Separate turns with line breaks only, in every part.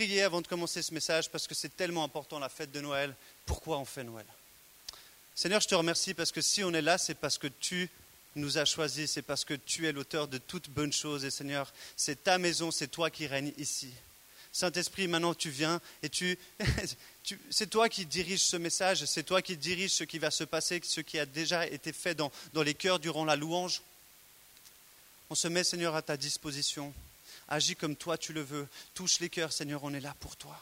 prier avant de commencer ce message parce que c'est tellement important la fête de Noël. Pourquoi on fait Noël? Seigneur, je te remercie parce que si on est là, c'est parce que tu nous as choisis, c'est parce que tu es l'auteur de toutes bonnes choses. Et Seigneur, c'est ta maison, c'est toi qui règnes ici. Saint-Esprit, maintenant tu viens et tu, c'est toi qui diriges ce message, c'est toi qui diriges ce qui va se passer, ce qui a déjà été fait dans, dans les cœurs durant la louange. On se met, Seigneur, à ta disposition. Agis comme toi tu le veux. Touche les cœurs, Seigneur, on est là pour toi.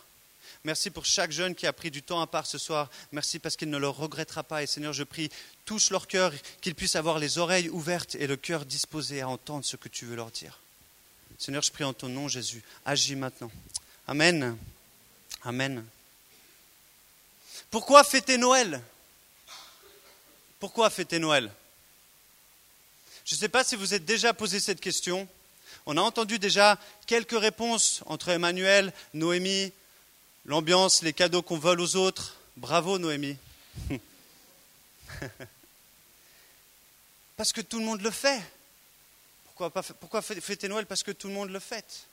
Merci pour chaque jeune qui a pris du temps à part ce soir. Merci parce qu'il ne le regrettera pas. Et Seigneur, je prie, touche leur cœur, qu'ils puissent avoir les oreilles ouvertes et le cœur disposé à entendre ce que tu veux leur dire. Seigneur, je prie en ton nom, Jésus. Agis maintenant. Amen. Amen. Pourquoi fêter Noël? Pourquoi fêter Noël? Je ne sais pas si vous êtes déjà posé cette question. On a entendu déjà quelques réponses entre Emmanuel, Noémie, l'ambiance, les cadeaux qu'on vole aux autres. Bravo Noémie. Parce que tout le monde le fait. Pourquoi, pas, fêter Noël Parce que tout le monde le fête?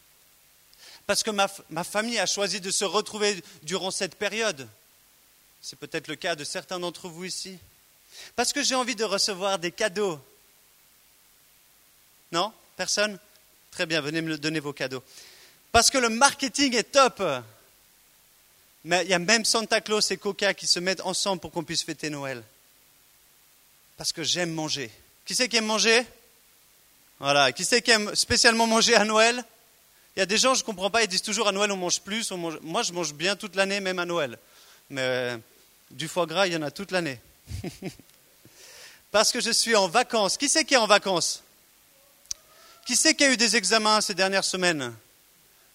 Parce que ma, ma famille a choisi de se retrouver durant cette période. C'est peut-être le cas de certains d'entre vous ici. Parce que j'ai envie de recevoir des cadeaux. Non? Personne? Très bien, venez me donner vos cadeaux. Parce que le marketing est top. Mais il y a même Santa Claus et Coca qui se mettent ensemble pour qu'on puisse fêter Noël. Parce que j'aime manger. Qui c'est qui aime manger? Voilà. Qui c'est qui aime spécialement manger à Noël? Il y a des gens, je ne comprends pas, ils disent toujours à Noël on mange plus. Moi, je mange bien toute l'année, même à Noël. Mais euh, du foie gras, il y en a toute l'année. Parce que je suis en vacances. Qui c'est qui est en vacances? Qui c'est qui a eu des examens ces dernières semaines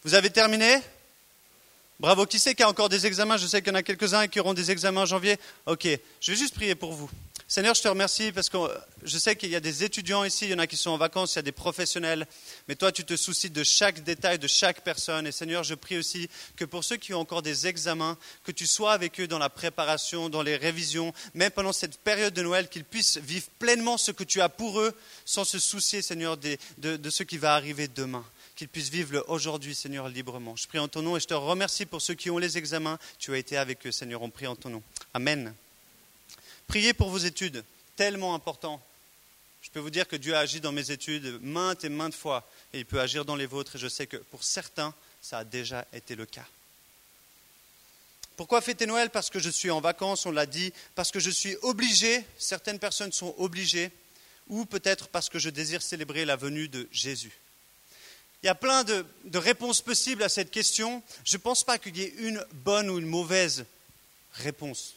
Vous avez terminé Bravo. Qui c'est qui a encore des examens? Je sais qu'il y en a quelques-uns qui auront des examens en janvier. Ok, je vais juste prier pour vous. Seigneur, je te remercie parce que je sais qu'il y a des étudiants ici, il y en a qui sont en vacances, il y a des professionnels, mais toi, tu te soucies de chaque détail, de chaque personne. Et Seigneur, je prie aussi que pour ceux qui ont encore des examens, que tu sois avec eux dans la préparation, dans les révisions, même pendant cette période de Noël, qu'ils puissent vivre pleinement ce que tu as pour eux, sans se soucier, Seigneur, de, de ce qui va arriver demain qu'ils puissent vivre aujourd'hui, Seigneur, librement. Je prie en ton nom et je te remercie pour ceux qui ont les examens. Tu as été avec eux, Seigneur. On prie en ton nom. Amen. Priez pour vos études, tellement important. Je peux vous dire que Dieu a agi dans mes études maintes et maintes fois, et il peut agir dans les vôtres, et je sais que pour certains, ça a déjà été le cas. Pourquoi fêter Noël? Parce que je suis en vacances, on l'a dit, parce que je suis obligé, certaines personnes sont obligées, ou peut-être parce que je désire célébrer la venue de Jésus. Il y a plein de, de réponses possibles à cette question. Je ne pense pas qu'il y ait une bonne ou une mauvaise réponse.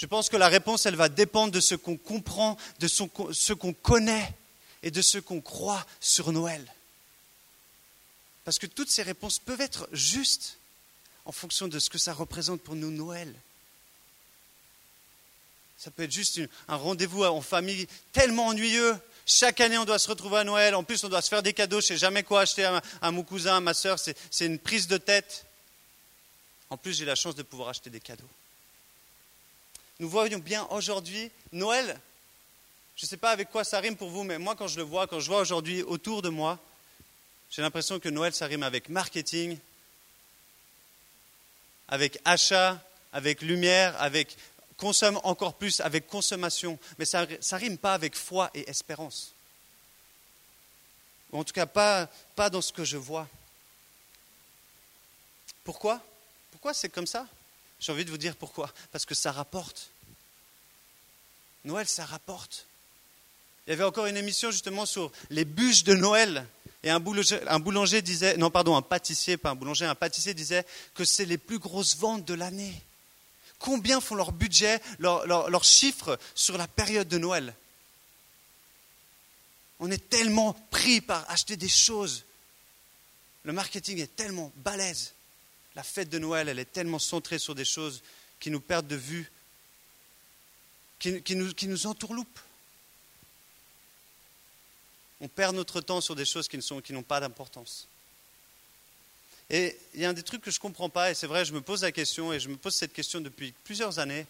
Je pense que la réponse, elle va dépendre de ce qu'on comprend, de ce qu'on connaît et de ce qu'on croit sur Noël. Parce que toutes ces réponses peuvent être justes en fonction de ce que ça représente pour nous Noël. Ça peut être juste un rendez-vous en famille tellement ennuyeux. Chaque année, on doit se retrouver à Noël. En plus, on doit se faire des cadeaux. Je ne sais jamais quoi acheter à, à mon cousin, à ma soeur. C'est une prise de tête. En plus, j'ai la chance de pouvoir acheter des cadeaux nous voyons bien aujourd'hui Noël. Je ne sais pas avec quoi ça rime pour vous, mais moi quand je le vois, quand je vois aujourd'hui autour de moi, j'ai l'impression que Noël, ça rime avec marketing, avec achat, avec lumière, avec consomme encore plus, avec consommation. Mais ça rime pas avec foi et espérance. En tout cas, pas dans ce que je vois. Pourquoi? Pourquoi c'est comme ça? J'ai envie de vous dire pourquoi. Parce que ça rapporte. Noël, ça rapporte. Il y avait encore une émission justement sur les bûches de Noël. Et un boulanger, disait, non pardon, un pâtissier, pas un boulanger, un pâtissier disait que c'est les plus grosses ventes de l'année. Combien font leur budget, leurs leur, chiffres sur la période de Noël? On est tellement pris par acheter des choses. Le marketing est tellement balèze la fête de Noël, elle est tellement centrée sur des choses qui nous perdent de vue, qui, nous, qui nous entourloupent. On perd notre temps sur des choses qui n'ont pas d'importance. Et il y a un des trucs que je ne comprends pas, et c'est vrai, je me pose la question, et je me pose cette question depuis plusieurs années.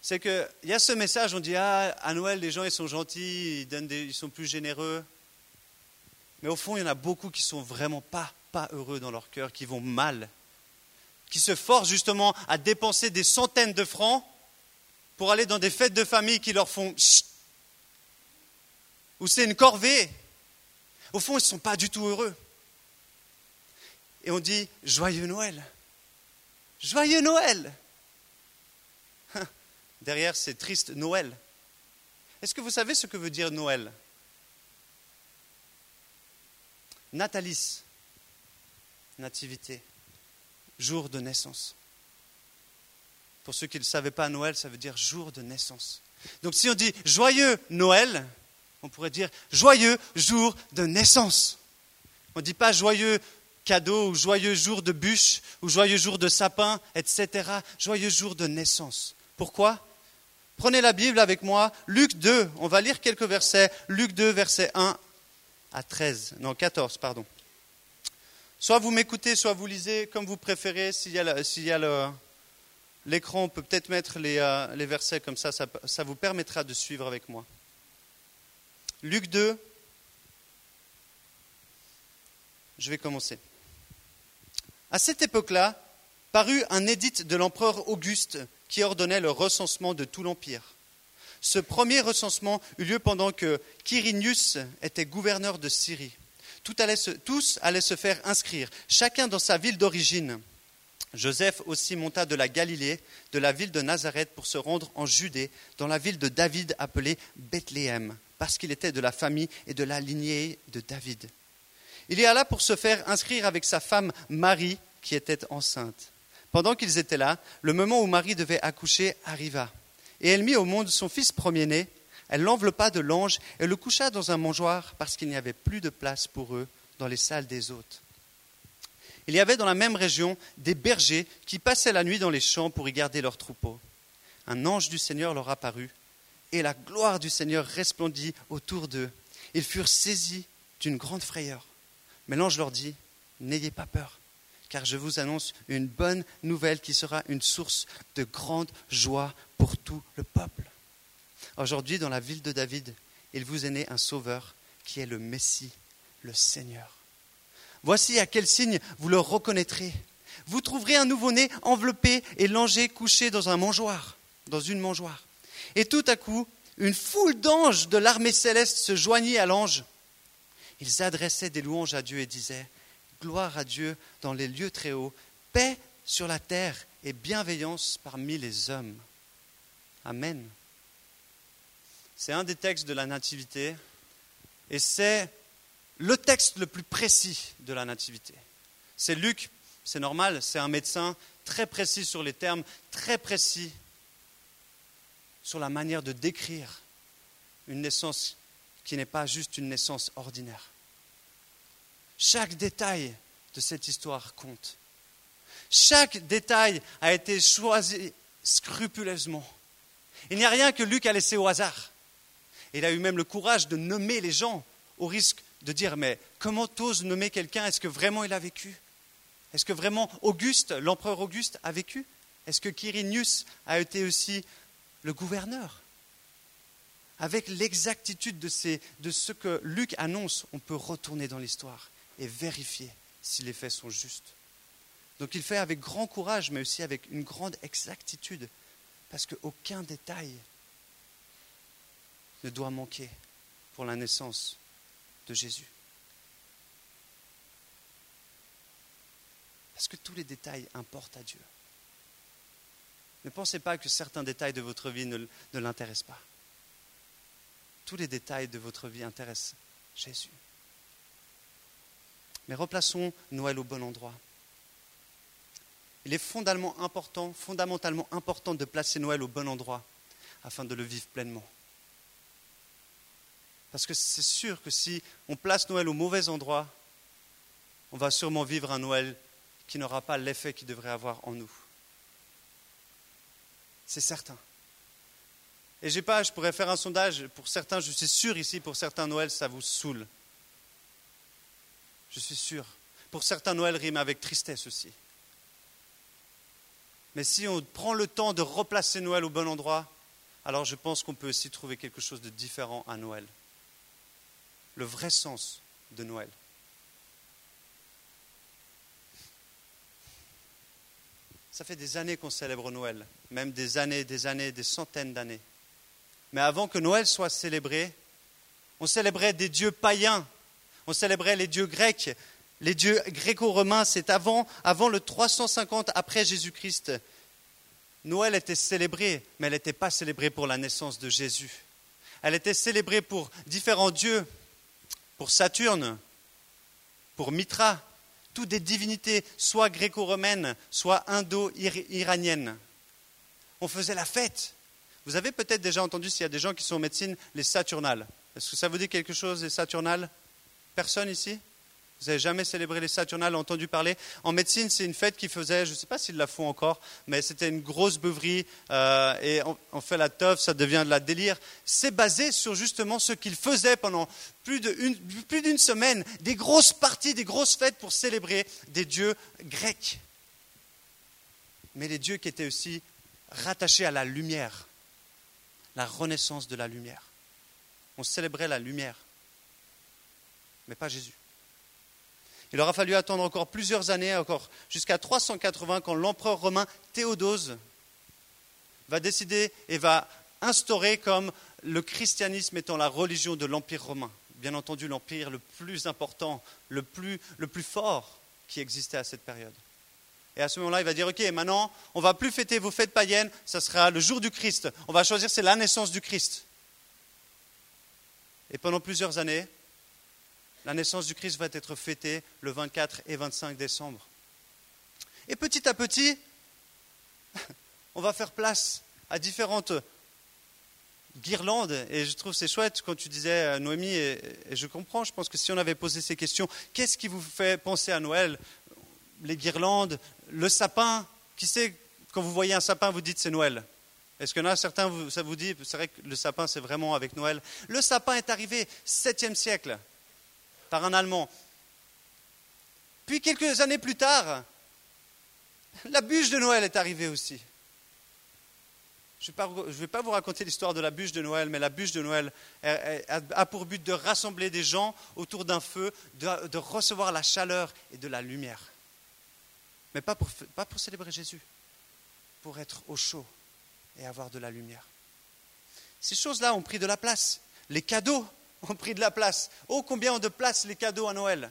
C'est qu'il y a ce message, on dit Ah, à Noël, les gens, sont gentils, ils, donnent ils sont plus généreux. Mais au fond, il y en a beaucoup qui ne sont vraiment pas pas heureux dans leur cœur, qui vont mal, qui se forcent justement à dépenser des centaines de francs pour aller dans des fêtes de famille qui leur font chut, où c'est une corvée. Au fond, ils ne sont pas du tout heureux. Et on dit Joyeux Noël. Joyeux Noël. Derrière, c'est triste Noël. Est-ce que vous savez ce que veut dire Noël? Natalis, nativité, jour de naissance. Pour ceux qui ne savaient pas, Noël, ça veut dire jour de naissance. Donc si on dit joyeux Noël, on pourrait dire joyeux jour de naissance. On ne dit pas joyeux cadeau ou joyeux jour de bûche ou joyeux jour de sapin, etc. Joyeux jour de naissance. Pourquoi? Prenez la Bible avec moi, Luc 2, on va lire quelques versets. Luc 2, verset 1 à 13, non 14, pardon. Soit vous m'écoutez, soit vous lisez comme vous préférez. S'il y a, l'écran, on peut peut-être mettre les, euh, versets comme ça, ça, ça vous permettra de suivre avec moi. Luc 2, je vais commencer. À cette époque-là, parut un édit de l'empereur Auguste qui ordonnait le recensement de tout l'Empire. Ce premier recensement eut lieu pendant que Quirinius était gouverneur de Syrie. Tous allaient se faire inscrire, chacun dans sa ville d'origine. Joseph aussi monta de la Galilée, de la ville de Nazareth, pour se rendre en Judée, dans la ville de David appelée Bethléem, parce qu'il était de la famille et de la lignée de David. Il y alla pour se faire inscrire avec sa femme Marie, qui était enceinte. Pendant qu'ils étaient là, le moment où Marie devait accoucher arriva. Et elle mit au monde son fils premier-né. Elle l'enveloppa de l'ange et le coucha dans un mangeoir parce qu'il n'y avait plus de place pour eux dans les salles des hôtes. Il y avait dans la même région des bergers qui passaient la nuit dans les champs pour y garder leurs troupeaux. Un ange du Seigneur leur apparut et la gloire du Seigneur resplendit autour d'eux. Ils furent saisis d'une grande frayeur. Mais l'ange leur dit, N'ayez pas peur car je vous annonce une bonne nouvelle qui sera une source de grande joie pour tout le peuple. Aujourd'hui, dans la ville de David, il vous est né un sauveur qui est le Messie, le Seigneur. Voici à quel signe vous le reconnaîtrez. Vous trouverez un nouveau-né enveloppé et langé couché dans un mangeoire, dans une mangeoire. Et tout à coup, une foule d'anges de l'armée céleste se joignit à l'ange. Ils adressaient des louanges à Dieu et disaient gloire à Dieu dans les lieux très hauts, paix sur la terre et bienveillance parmi les hommes. Amen. C'est un des textes de la Nativité et c'est le texte le plus précis de la Nativité. C'est Luc, c'est normal, c'est un médecin très précis sur les termes, très précis sur la manière de décrire une naissance qui n'est pas juste une naissance ordinaire. Chaque détail de cette histoire compte. Chaque détail a été choisi scrupuleusement. Il n'y a rien que Luc a laissé au hasard. Il a eu même le courage de nommer les gens au risque de dire mais comment t'oses nommer quelqu'un? Est-ce que vraiment il a vécu? Est-ce que vraiment Auguste, l'empereur Auguste, a vécu? Est-ce que Quirinius a été aussi le gouverneur? Avec l'exactitude de, de ce que Luc annonce, on peut retourner dans l'histoire et vérifier si les faits sont justes. Donc il fait avec grand courage, mais aussi avec une grande exactitude, parce qu'aucun détail ne doit manquer pour la naissance de Jésus. Parce que tous les détails importent à Dieu. Ne pensez pas que certains détails de votre vie ne, l'intéressent pas. Tous les détails de votre vie intéressent Jésus. Mais replaçons Noël au bon endroit. Il est fondamentalement important de placer Noël au bon endroit afin de le vivre pleinement. Parce que c'est sûr que si on place Noël au mauvais endroit, on va sûrement vivre un Noël qui n'aura pas l'effet qu'il devrait avoir en nous. C'est certain. Et j'ai pas, je pourrais faire un sondage, pour certains, je suis sûr ici, pour certains Noël, ça vous saoule je suis sûr. Pour certains, Noël rime avec tristesse aussi. Mais si on prend le temps de replacer Noël au bon endroit, alors je pense qu'on peut aussi trouver quelque chose de différent à Noël le vrai sens de Noël. Ça fait des années qu'on célèbre Noël, même des années, des années, des centaines d'années. Mais avant que Noël soit célébré, on célébrait des dieux païens, on célébrait les dieux grecs, les dieux gréco-romains, c'est avant, avant le 350 après Jésus-Christ. Noël était célébré, mais elle n'était pas célébrée pour la naissance de Jésus. Elle était célébrée pour différents dieux, pour Saturne, pour Mitra, toutes des divinités, soit gréco-romaines, soit indo-iraniennes. On faisait la fête. Vous avez peut-être déjà entendu, s'il y a des gens qui sont en médecine, les Saturnales. Est-ce que ça vous dit quelque chose, les Saturnales? Personne ici? Vous n'avez jamais célébré les Saturnales, entendu parler En médecine, c'est une fête qui faisait, je ne sais pas s'ils la font encore, mais c'était une grosse beuverie euh, et on, fait la teuf, ça devient de la délire. C'est basé sur justement ce qu'ils faisaient pendant plus d'une semaine, des grosses parties, des grosses fêtes pour célébrer des dieux grecs. Mais les dieux qui étaient aussi rattachés à la lumière, la renaissance de la lumière. On célébrait la lumière, mais pas Jésus. Il aura fallu attendre encore plusieurs années, encore jusqu'à 380, quand l'empereur romain Théodose va décider et va instaurer comme le christianisme étant la religion de l'Empire romain. Bien entendu, l'empire le plus important, le plus, le plus fort qui existait à cette période. Et à ce moment-là, il va dire, OK, maintenant, on va plus fêter vos fêtes païennes, ça sera le jour du Christ. On va choisir, c'est la naissance du Christ. Et pendant plusieurs années, la naissance du Christ va être fêtée le 24 et 25 décembre. Et petit à petit, on va faire place à différentes guirlandes. Et je trouve c'est chouette quand tu disais, Noémie, et, je comprends, je pense que si on avait posé ces questions, qu'est-ce qui vous fait penser à Noël? Les guirlandes, le sapin? Qui sait, quand vous voyez un sapin, vous dites c'est Noël est-ce en a certains, ça vous dit, c'est vrai que le sapin, c'est vraiment avec Noël? Le sapin est arrivé 7e siècle par un Allemand. Puis quelques années plus tard, la bûche de Noël est arrivée aussi. Je ne vais pas vous raconter l'histoire de la bûche de Noël, mais la bûche de Noël a pour but de rassembler des gens autour d'un feu, de, recevoir la chaleur et de la lumière. Mais pas pour, célébrer Jésus, pour être au chaud et avoir de la lumière. Ces choses-là ont pris de la place. Les cadeaux ont pris de la place. Oh, combien ont de place les cadeaux à Noël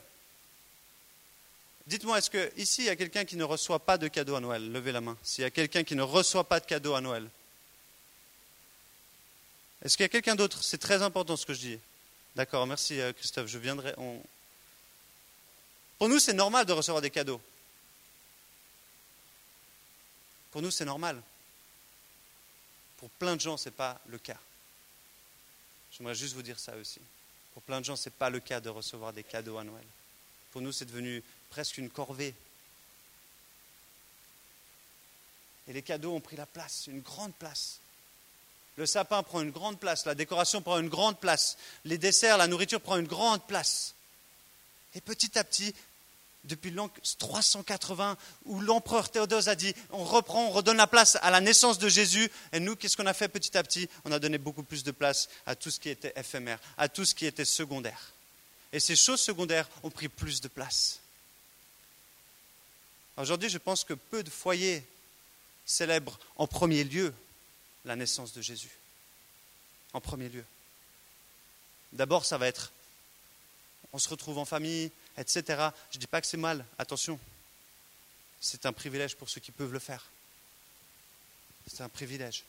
Dites-moi, est-ce qu'ici, il y a quelqu'un qui ne reçoit pas de cadeaux à Noël? Levez la main. S'il y a quelqu'un qui ne reçoit pas de cadeaux à Noël. Est-ce qu'il y a quelqu'un d'autre? C'est très important ce que je dis. D'accord, merci euh, Christophe. Je viendrai. Pour nous, c'est normal de recevoir des cadeaux. Pour nous, c'est normal. Pour plein de gens, ce n'est pas le cas. J'aimerais juste vous dire ça aussi. Pour plein de gens, ce n'est pas le cas de recevoir des cadeaux à Noël. Pour nous, c'est devenu presque une corvée. Et les cadeaux ont pris la place, une grande place. Le sapin prend une grande place, la décoration prend une grande place, les desserts, la nourriture prend une grande place. Et petit à petit, depuis l'an 380, où l'empereur Théodose a dit on reprend, on redonne la place à la naissance de Jésus. Et nous, qu'est-ce qu'on a fait petit à petit On a donné beaucoup plus de place à tout ce qui était éphémère, à tout ce qui était secondaire. Et ces choses secondaires ont pris plus de place. Aujourd'hui, je pense que peu de foyers célèbrent en premier lieu la naissance de Jésus. En premier lieu. D'abord, ça va être on se retrouve en famille, etc. Je ne dis pas que c'est mal, attention. C'est un privilège pour ceux qui peuvent le faire. C'est un privilège.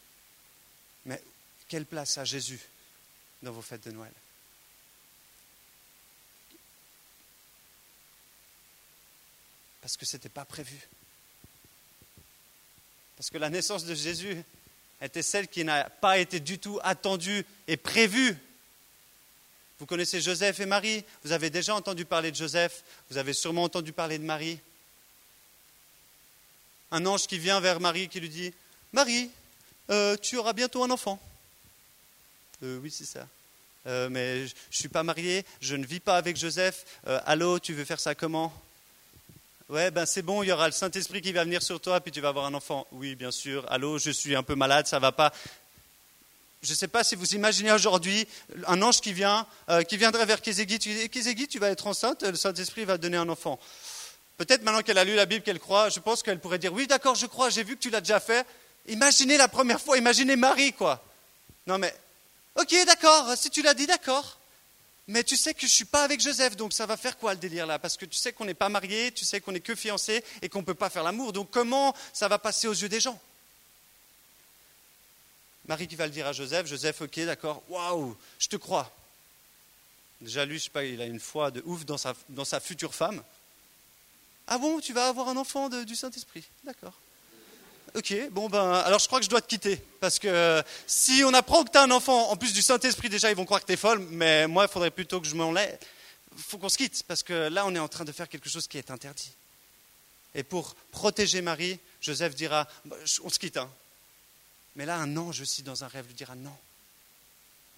Mais quelle place a Jésus dans vos fêtes de Noël? Parce que ce n'était pas prévu. Parce que la naissance de Jésus était celle qui n'a pas été du tout attendue et prévue vous connaissez Joseph et Marie? Vous avez déjà entendu parler de Joseph? Vous avez sûrement entendu parler de Marie? Un ange qui vient vers Marie qui lui dit Marie, euh, tu auras bientôt un enfant. Euh, oui, c'est ça. Euh, mais je ne suis pas marié, je ne vis pas avec Joseph. allô, tu veux faire ça comment? Ouais, ben c'est bon, il y aura le Saint-Esprit qui va venir sur toi, puis tu vas avoir un enfant. Oui, bien sûr. Allô, je suis un peu malade, ça va pas. Je ne sais pas si vous imaginez aujourd'hui un ange qui vient, euh, qui viendrait vers Kézégui, tu dis Kézégui, tu vas être enceinte, le Saint-Esprit va donner un enfant. Peut-être maintenant qu'elle a lu la Bible, qu'elle croit, je pense qu'elle pourrait dire Oui, d'accord, je crois, j'ai vu que tu l'as déjà fait. Imaginez la première fois, imaginez Marie, quoi. Non, mais, ok, d'accord, si tu l'as dit, d'accord. Mais tu sais que je ne suis pas avec Joseph, donc ça va faire quoi le délire là? Parce que tu sais qu'on n'est pas mariés, tu sais qu'on n'est que fiancés et qu'on ne peut pas faire l'amour. Donc comment ça va passer aux yeux des gens? Marie qui va le dire à Joseph, Joseph, ok, d'accord, waouh, je te crois. Déjà, lui, je sais pas, il a une foi de ouf dans sa, future femme. Ah bon, tu vas avoir un enfant du Saint-Esprit D'accord. Ok, bon ben, alors je crois que je dois te quitter. Parce que si on apprend que tu as un enfant, en plus du Saint-Esprit, déjà, ils vont croire que tu es folle, mais moi, il faudrait plutôt que je m'en lève. Il faut qu'on se quitte, parce que là, on est en train de faire quelque chose qui est interdit. Et pour protéger Marie, Joseph dira, bah, on se quitte, hein. Mais là, un ange aussi dans un rêve lui dira, non,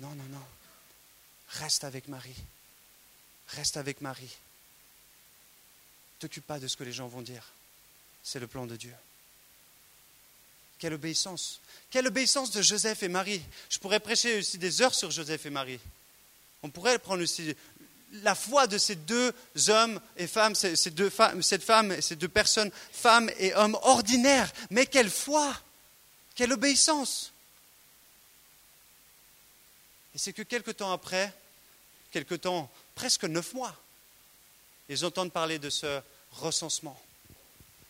non, non, non, reste avec Marie, reste avec Marie. T'occupe pas de ce que les gens vont dire, c'est le plan de Dieu. Quelle obéissance. Quelle obéissance de Joseph et Marie. Je pourrais prêcher aussi des heures sur Joseph et Marie. On pourrait prendre aussi la foi de ces deux hommes et femmes, ces deux femmes, cette femme, ces deux personnes, femmes et hommes ordinaires. Mais quelle foi, quelle obéissance. Et c'est que quelque temps après, quelque temps, presque neuf mois, ils entendent parler de ce recensement.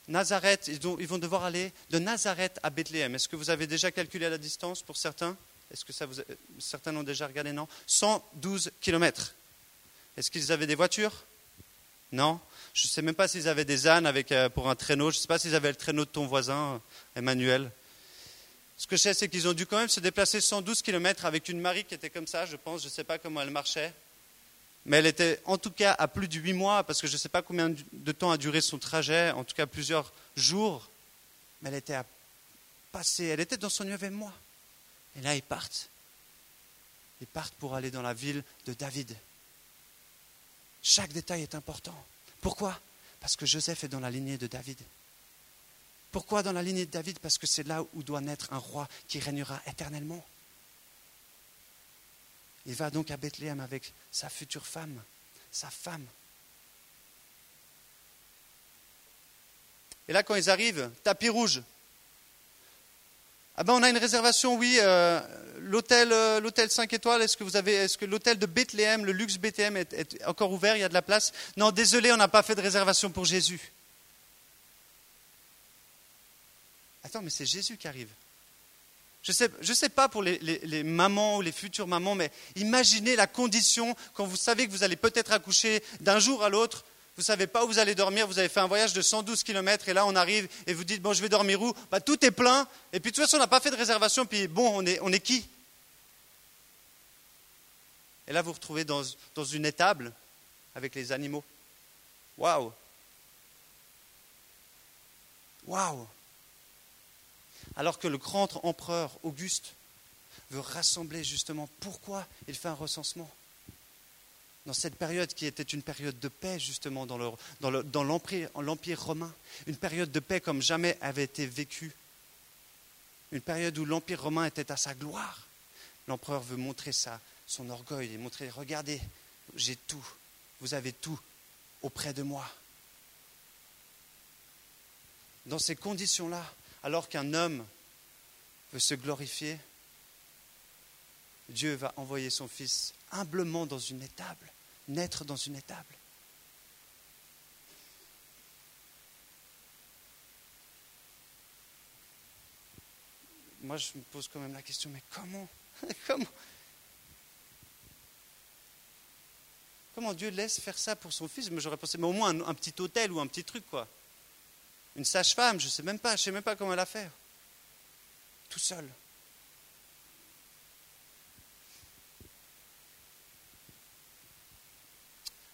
Nazareth, ils vont devoir aller de Nazareth à Bethléem. Est-ce que vous avez déjà calculé la distance pour certains? Est-ce que certains l'ont déjà regardé? Non 112 kilomètres. Est-ce qu'ils avaient des voitures? Non Je ne sais même pas s'ils avaient des ânes avec, euh, pour un traîneau. Je ne sais pas s'ils avaient le traîneau de ton voisin, Emmanuel. Ce que je sais, c'est qu'ils ont dû quand même se déplacer 112 kilomètres avec une Marie qui était comme ça, je pense. Je ne sais pas comment elle marchait. Mais elle était en tout cas à plus de huit mois, parce que je ne sais pas combien de temps a duré son trajet, en tout cas plusieurs jours. Mais elle était à passer, elle était dans son neuvième mois. Et là, ils partent. Ils partent pour aller dans la ville de David. Chaque détail est important. Pourquoi? Parce que Joseph est dans la lignée de David. Pourquoi dans la lignée de David? Parce que c'est là où doit naître un roi qui régnera éternellement. Il va donc à Bethléem avec sa future femme, sa femme. Et là, quand ils arrivent, tapis rouge. Ah ben, on a une réservation, oui. Euh, l'hôtel, euh, l'hôtel 5 étoiles, est-ce que vous avez, est-ce que l'hôtel de Bethléem, le luxe Bethléem, est, est encore ouvert? Il y a de la place? Non, désolé, on n'a pas fait de réservation pour Jésus. Attends, mais c'est Jésus qui arrive. Je ne sais, je sais pas pour les, mamans ou les futures mamans, mais imaginez la condition quand vous savez que vous allez peut-être accoucher d'un jour à l'autre. Vous ne savez pas où vous allez dormir, vous avez fait un voyage de 112 km et là on arrive et vous dites bon je vais dormir où? Bah, Tout est plein et puis de toute façon on n'a pas fait de réservation puis bon on est, on est qui? Et là vous vous retrouvez dans, dans une étable avec les animaux. Waouh Waouh alors que le grand empereur Auguste veut rassembler justement pourquoi il fait un recensement. Dans cette période qui était une période de paix justement dans, l'empire romain, une période de paix comme jamais avait été vécue, une période où l'empire romain était à sa gloire. L'empereur veut montrer ça, son orgueil et montrer, regardez, j'ai tout, vous avez tout auprès de moi. Dans ces conditions-là, alors qu'un homme veut se glorifier, Dieu va envoyer son Fils humblement dans une étable, naître dans une étable. Moi, je me pose quand même la question, mais comment Comment Comment Dieu laisse faire ça pour son fils? J'aurais pensé, mais au moins un, un, petit hôtel ou un petit truc, quoi. Une sage-femme, je ne sais même pas, je ne sais même pas comment elle a fait. Tout seul.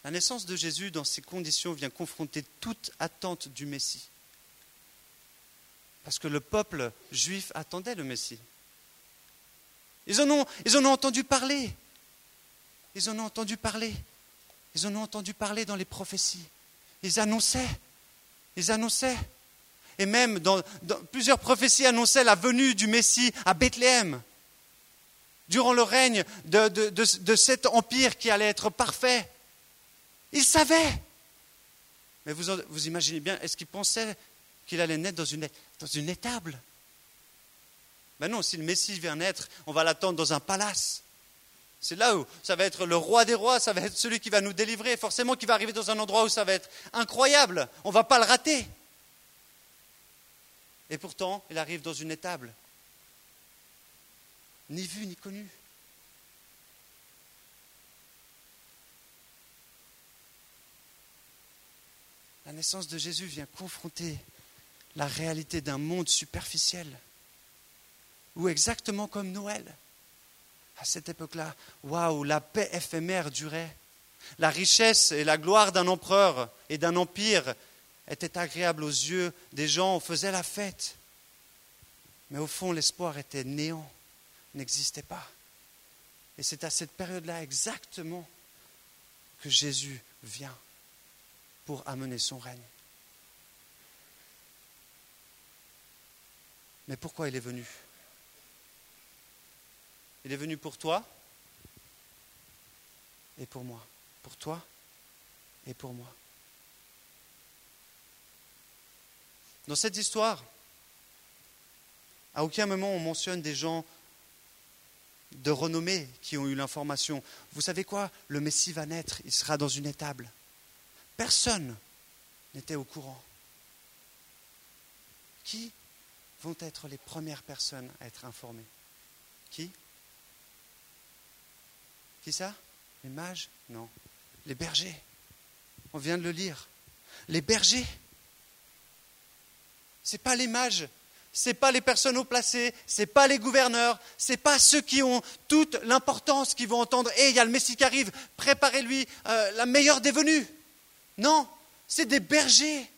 La naissance de Jésus dans ces conditions vient confronter toute attente du Messie. Parce que le peuple juif attendait le Messie. Ils en ont, ils en ont entendu parler. Ils en ont entendu parler. Ils en ont entendu parler dans les prophéties. Ils annonçaient. Ils annonçaient. Et même dans, plusieurs prophéties annonçaient la venue du Messie à Bethléem. Durant le règne de, cet empire qui allait être parfait. Ils savaient. Mais vous, imaginez bien, est-ce qu'il pensait qu'il allait naître dans une, dans une étable? Ben non, si le Messie vient naître, on va l'attendre dans un palace. C'est là où ça va être le roi des rois, ça va être celui qui va nous délivrer, forcément qui va arriver dans un endroit où ça va être incroyable, on ne va pas le rater. Et pourtant, il arrive dans une étable, ni vu ni connu. La naissance de Jésus vient confronter la réalité d'un monde superficiel, ou exactement comme Noël. À cette époque-là, waouh, la paix éphémère durait. La richesse et la gloire d'un empereur et d'un empire étaient agréables aux yeux des gens, on faisait la fête. Mais au fond, l'espoir était néant, n'existait pas. Et c'est à cette période-là exactement que Jésus vient pour amener son règne. Mais pourquoi il est venu? Il est venu pour toi et pour moi. Pour toi et pour moi. Dans cette histoire, à aucun moment on mentionne des gens de renommée qui ont eu l'information. Vous savez quoi? Le Messie va naître, il sera dans une étable. Personne n'était au courant. Qui vont être les premières personnes à être informées? Qui? Qui ça? Les mages? Non. Les bergers. On vient de le lire. Les bergers. Ce n'est pas les mages, ce n'est pas les personnes haut placées, ce n'est pas les gouverneurs, ce n'est pas ceux qui ont toute l'importance qui vont entendre Hé, il y a le Messie qui arrive, préparez-lui euh, la meilleure des venues. Non, c'est des bergers.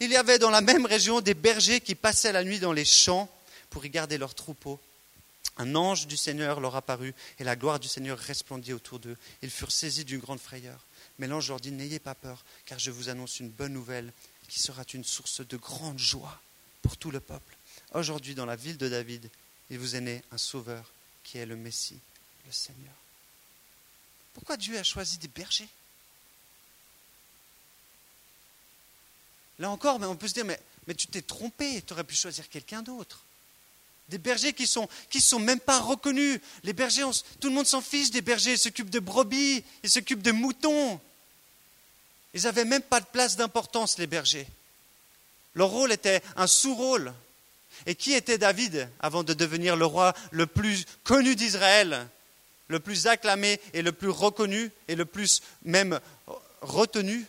Il y avait dans la même région des bergers qui passaient la nuit dans les champs pour y garder leurs troupeaux. Un ange du Seigneur leur apparut et la gloire du Seigneur resplendit autour d'eux. Ils furent saisis d'une grande frayeur. Mais l'ange leur dit, n'ayez pas peur, car je vous annonce une bonne nouvelle qui sera une source de grande joie pour tout le peuple. Aujourd'hui, dans la ville de David, il vous est né un sauveur qui est le Messie, le Seigneur. Pourquoi Dieu a choisi des bergers? Là encore, on peut se dire, mais, mais tu t'es trompé, tu aurais pu choisir quelqu'un d'autre. Des bergers qui ne sont, même pas reconnus. Les bergers, tout le monde s'en fiche des bergers, ils s'occupent de brebis, ils s'occupent de moutons. Ils n'avaient même pas de place d'importance, les bergers. Leur rôle était un sous-rôle. Et qui était David avant de devenir le roi le plus connu d'Israël, le plus acclamé et le plus reconnu et le plus même retenu?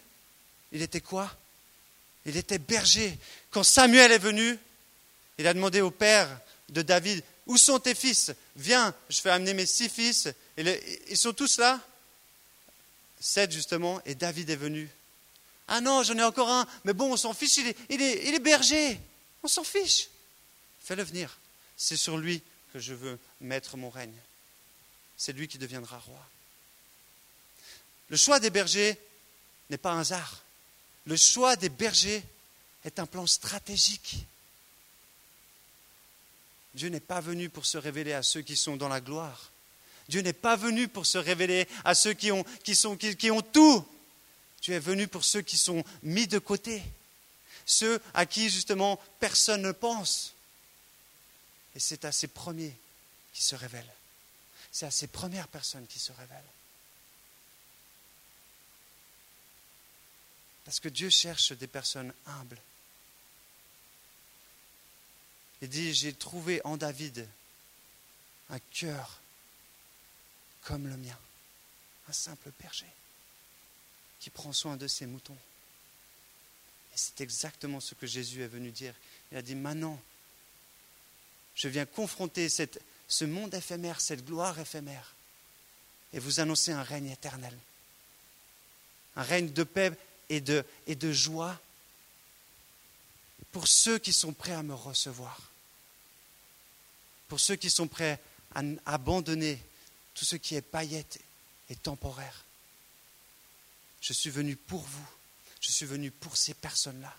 Il était quoi? Il était berger. Quand Samuel est venu, il a demandé au père de David, où sont tes fils? Viens, je vais amener mes six fils. ils sont tous là? Sept justement, et David est venu. Ah non, j'en ai encore un, mais bon, on s'en fiche, il est, il est berger. On s'en fiche. Fais-le venir. C'est sur lui que je veux mettre mon règne. C'est lui qui deviendra roi. Le choix des bergers n'est pas un hasard. Le choix des bergers est un plan stratégique. Dieu n'est pas venu pour se révéler à ceux qui sont dans la gloire. Dieu n'est pas venu pour se révéler à ceux qui ont, tout. Dieu est venu pour ceux qui sont mis de côté, ceux à qui justement personne ne pense. Et c'est à ces premiers qui se révèlent. C'est à ces premières personnes qui se révèlent. Parce que Dieu cherche des personnes humbles. Il dit, j'ai trouvé en David un cœur comme le mien, un simple berger qui prend soin de ses moutons. Et c'est exactement ce que Jésus est venu dire. Il a dit, maintenant, je viens confronter cette, ce monde éphémère, cette gloire éphémère, et vous annoncer un règne éternel. Un règne de paix et de, et de joie pour ceux qui sont prêts à me recevoir, pour ceux qui sont prêts à abandonner tout ce qui est paillette et temporaire. Je suis venu pour vous, je suis venu pour ces personnes-là.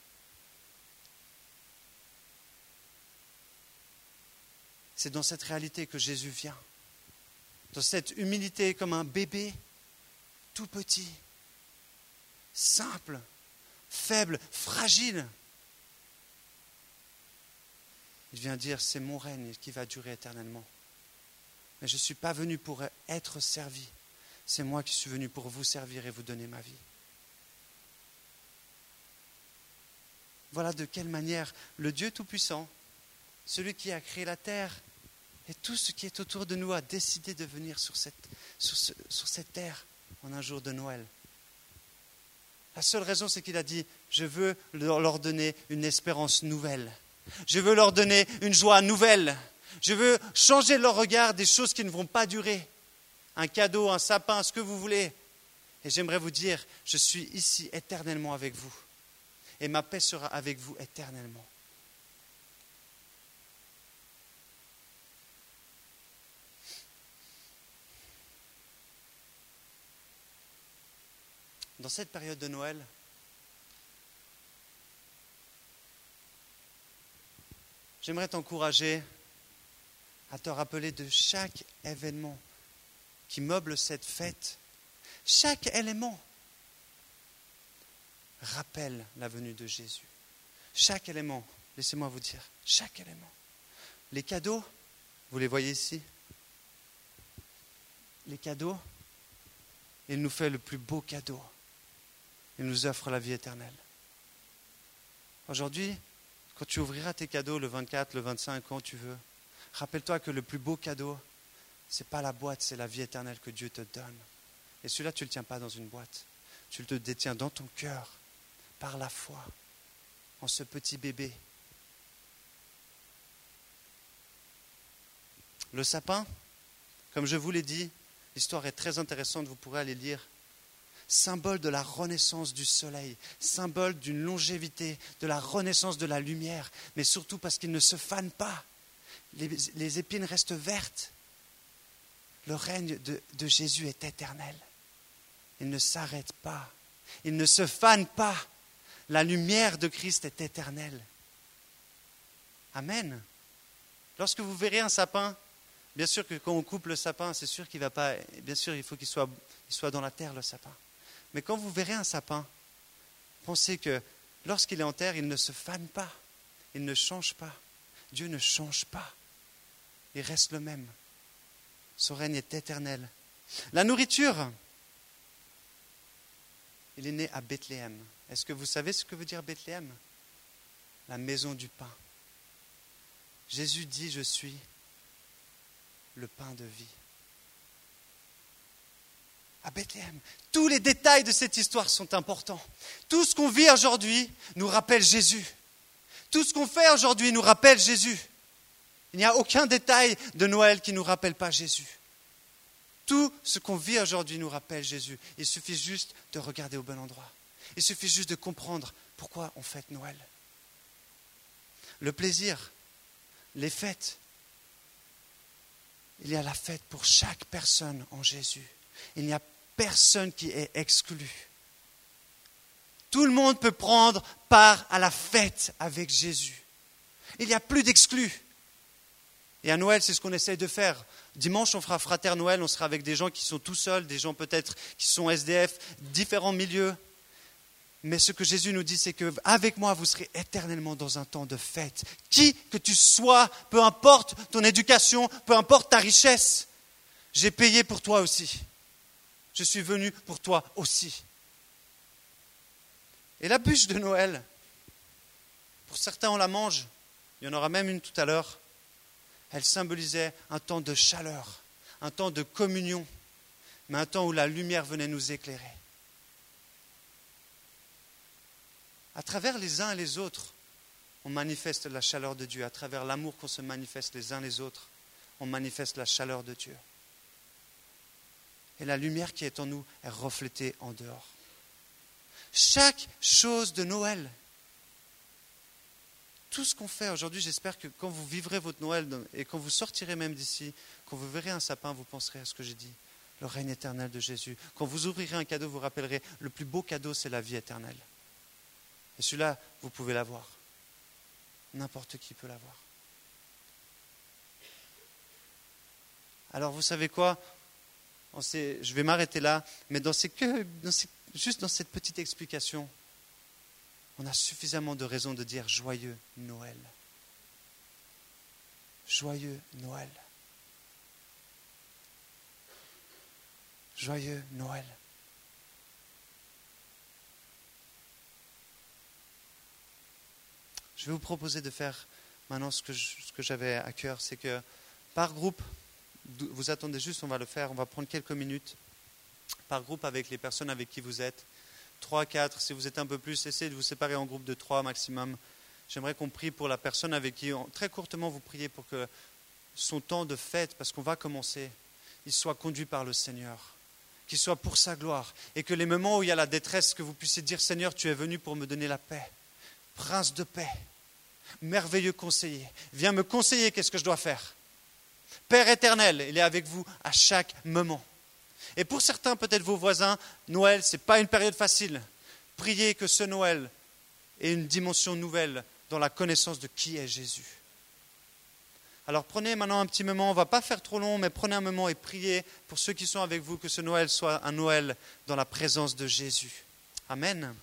C'est dans cette réalité que Jésus vient, dans cette humilité comme un bébé tout petit, simple, faible, fragile. Il vient dire, c'est mon règne qui va durer éternellement. Mais je ne suis pas venu pour être servi. C'est moi qui suis venu pour vous servir et vous donner ma vie. Voilà de quelle manière le Dieu Tout-Puissant, celui qui a créé la terre et tout ce qui est autour de nous, a décidé de venir sur cette, sur, sur cette terre en un jour de Noël. La seule raison, c'est qu'il a dit, je veux leur donner une espérance nouvelle. Je veux leur donner une joie nouvelle. Je veux changer leur regard des choses qui ne vont pas durer. Un cadeau, un sapin, ce que vous voulez. Et j'aimerais vous dire, je suis ici éternellement avec vous. Et ma paix sera avec vous éternellement. Dans cette période de Noël, j'aimerais t'encourager à te rappeler de chaque événement qui meuble cette fête. Chaque élément rappelle la venue de Jésus. Chaque élément, laissez-moi vous dire, chaque élément. Les cadeaux, vous les voyez ici? Les cadeaux, il nous fait le plus beau cadeau. Il nous offre la vie éternelle. Aujourd'hui, quand tu ouvriras tes cadeaux le 24, le 25, quand tu veux, rappelle-toi que le plus beau cadeau, ce n'est pas la boîte, c'est la vie éternelle que Dieu te donne. Et celui-là, tu ne le tiens pas dans une boîte. Tu le détiens dans ton cœur, par la foi, en ce petit bébé. Le sapin, comme je vous l'ai dit, l'histoire est très intéressante, vous pourrez aller lire symbole de la renaissance du soleil, symbole d'une longévité, de la renaissance de la lumière, mais surtout parce qu'il ne se fane pas. Les, épines restent vertes. Le règne de, Jésus est éternel. Il ne s'arrête pas. Il ne se fane pas. La lumière de Christ est éternelle. Amen. Lorsque vous verrez un sapin, bien sûr que quand on coupe le sapin, c'est sûr qu'il va pas. Bien sûr, il faut qu'il soit, il soit dans la terre le sapin. Mais quand vous verrez un sapin, pensez que lorsqu'il est en terre, il ne se fane pas, il ne change pas. Dieu ne change pas. Il reste le même. Son règne est éternel. La nourriture, il est né à Bethléem. Est-ce que vous savez ce que veut dire Bethléem? La maison du pain. Jésus dit, je suis le pain de vie à Bethléem. Tous les détails de cette histoire sont importants. Tout ce qu'on vit aujourd'hui nous rappelle Jésus. Tout ce qu'on fait aujourd'hui nous rappelle Jésus. Il n'y a aucun détail de Noël qui ne nous rappelle pas Jésus. Tout ce qu'on vit aujourd'hui nous rappelle Jésus. Il suffit juste de regarder au bon endroit. Il suffit juste de comprendre pourquoi on fête Noël. Le plaisir, les fêtes. Il y a la fête pour chaque personne en Jésus. Il n'y a personne qui est exclu. Tout le monde peut prendre part à la fête avec Jésus. Il n'y a plus d'exclus. Et à Noël, c'est ce qu'on essaye de faire. Dimanche, on fera frater Noël, on sera avec des gens qui sont tout seuls, des gens peut-être qui sont SDF, différents milieux. Mais ce que Jésus nous dit, c'est que avec moi, vous serez éternellement dans un temps de fête. Qui que tu sois, peu importe ton éducation, peu importe ta richesse, j'ai payé pour toi aussi je suis venu pour toi aussi. Et la bûche de Noël, pour certains on la mange, il y en aura même une tout à l'heure, elle symbolisait un temps de chaleur, un temps de communion, mais un temps où la lumière venait nous éclairer. À travers les uns et les autres, on manifeste la chaleur de Dieu. À travers l'amour qu'on se manifeste les uns les autres, on manifeste la chaleur de Dieu et la lumière qui est en nous est reflétée en dehors. Chaque chose de Noël, tout ce qu'on fait aujourd'hui, j'espère que quand vous vivrez votre Noël et quand vous sortirez même d'ici, quand vous verrez un sapin, vous penserez à ce que j'ai dit, le règne éternel de Jésus. Quand vous ouvrirez un cadeau, vous rappellerez, le plus beau cadeau, c'est la vie éternelle. Et celui-là, vous pouvez l'avoir. N'importe qui peut l'avoir. Alors vous savez quoi? Je vais m'arrêter là, mais dans juste dans cette petite explication, on a suffisamment de raisons de dire joyeux Noël. Joyeux Noël. Joyeux Noël. Je vais vous proposer de faire maintenant ce que j'avais à cœur, c'est que par groupe, vous attendez juste, on va le faire, on va prendre quelques minutes par groupe avec les personnes avec qui vous êtes. Trois, quatre, si vous êtes un peu plus, essayez de vous séparer en groupe de trois maximum. J'aimerais qu'on prie pour la personne avec qui, très courtement, vous priez pour que son temps de fête, parce qu'on va commencer, il soit conduit par le Seigneur, qu'il soit pour sa gloire, et que les moments où il y a la détresse, que vous puissiez dire, Seigneur, tu es venu pour me donner la paix, prince de paix, merveilleux conseiller, viens me conseiller qu'est-ce que je dois faire? Père éternel, il est avec vous à chaque moment. Et pour certains, peut-être vos voisins, Noël, ce n'est pas une période facile. Priez que ce Noël ait une dimension nouvelle dans la connaissance de qui est Jésus. Alors prenez maintenant un petit moment, on ne va pas faire trop long, mais prenez un moment et priez pour ceux qui sont avec vous, que ce Noël soit un Noël dans la présence de Jésus. Amen.